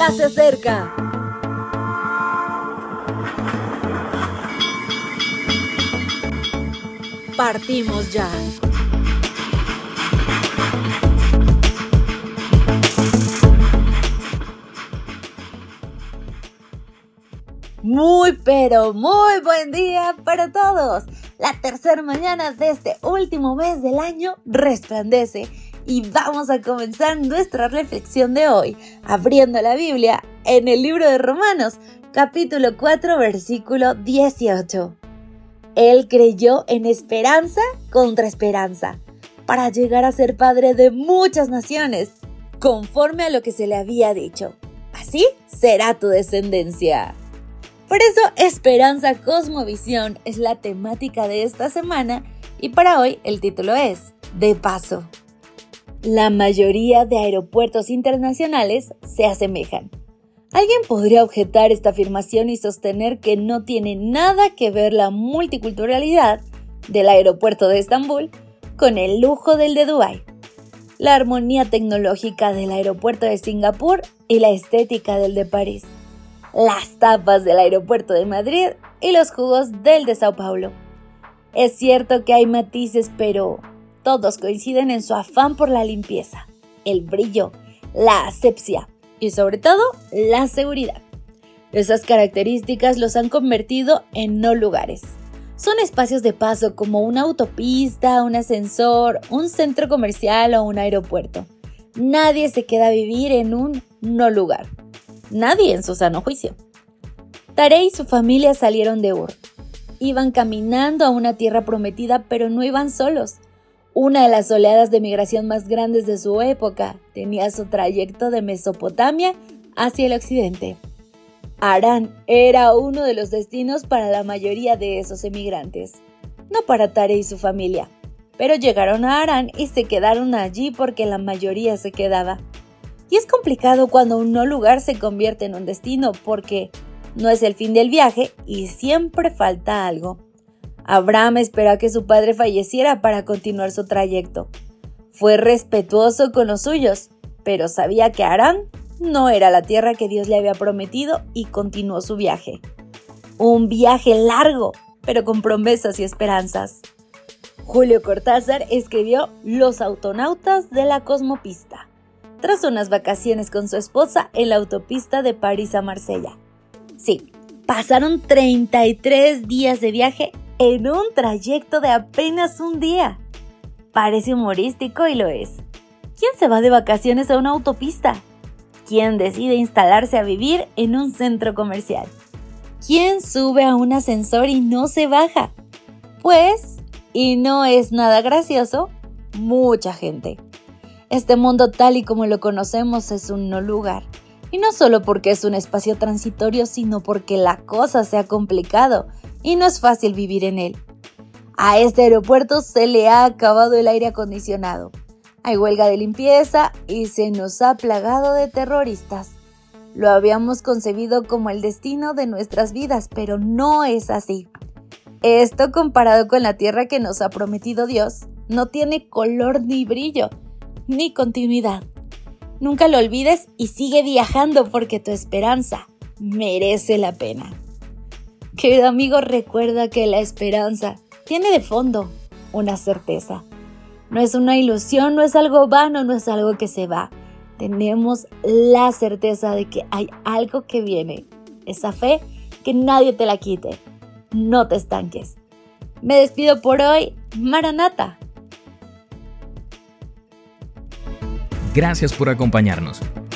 ya se acerca. Partimos ya. Muy pero muy buen día para todos. La tercera mañana de este último mes del año resplandece y vamos a comenzar nuestra reflexión de hoy abriendo la Biblia en el libro de Romanos, capítulo 4, versículo 18. Él creyó en esperanza contra esperanza para llegar a ser padre de muchas naciones, conforme a lo que se le había dicho. Así será tu descendencia. Por eso, Esperanza Cosmovisión es la temática de esta semana y para hoy el título es De paso. La mayoría de aeropuertos internacionales se asemejan. Alguien podría objetar esta afirmación y sostener que no tiene nada que ver la multiculturalidad del aeropuerto de Estambul con el lujo del de Dubái, la armonía tecnológica del aeropuerto de Singapur y la estética del de París las tapas del aeropuerto de Madrid y los jugos del de Sao Paulo. Es cierto que hay matices, pero todos coinciden en su afán por la limpieza, el brillo, la asepsia y sobre todo la seguridad. Esas características los han convertido en no lugares. Son espacios de paso como una autopista, un ascensor, un centro comercial o un aeropuerto. Nadie se queda a vivir en un no lugar nadie en su sano juicio. Tare y su familia salieron de Ur. Iban caminando a una tierra prometida, pero no iban solos. Una de las oleadas de migración más grandes de su época tenía su trayecto de Mesopotamia hacia el occidente. Arán era uno de los destinos para la mayoría de esos emigrantes, no para Tare y su familia, pero llegaron a Arán y se quedaron allí porque la mayoría se quedaba. Y es complicado cuando un no lugar se convierte en un destino porque no es el fin del viaje y siempre falta algo. Abraham esperó a que su padre falleciera para continuar su trayecto. Fue respetuoso con los suyos, pero sabía que Arán no era la tierra que Dios le había prometido y continuó su viaje. Un viaje largo, pero con promesas y esperanzas. Julio Cortázar escribió Los autonautas de la cosmopista tras unas vacaciones con su esposa en la autopista de París a Marsella. Sí, pasaron 33 días de viaje en un trayecto de apenas un día. Parece humorístico y lo es. ¿Quién se va de vacaciones a una autopista? ¿Quién decide instalarse a vivir en un centro comercial? ¿Quién sube a un ascensor y no se baja? Pues, y no es nada gracioso, mucha gente. Este mundo tal y como lo conocemos es un no lugar. Y no solo porque es un espacio transitorio, sino porque la cosa se ha complicado y no es fácil vivir en él. A este aeropuerto se le ha acabado el aire acondicionado. Hay huelga de limpieza y se nos ha plagado de terroristas. Lo habíamos concebido como el destino de nuestras vidas, pero no es así. Esto comparado con la tierra que nos ha prometido Dios, no tiene color ni brillo, ni continuidad. Nunca lo olvides y sigue viajando porque tu esperanza merece la pena. Querido amigo, recuerda que la esperanza tiene de fondo una certeza. No es una ilusión, no es algo vano, no es algo que se va. Tenemos la certeza de que hay algo que viene. Esa fe que nadie te la quite. No te estanques. Me despido por hoy. Maranata. Gracias por acompañarnos.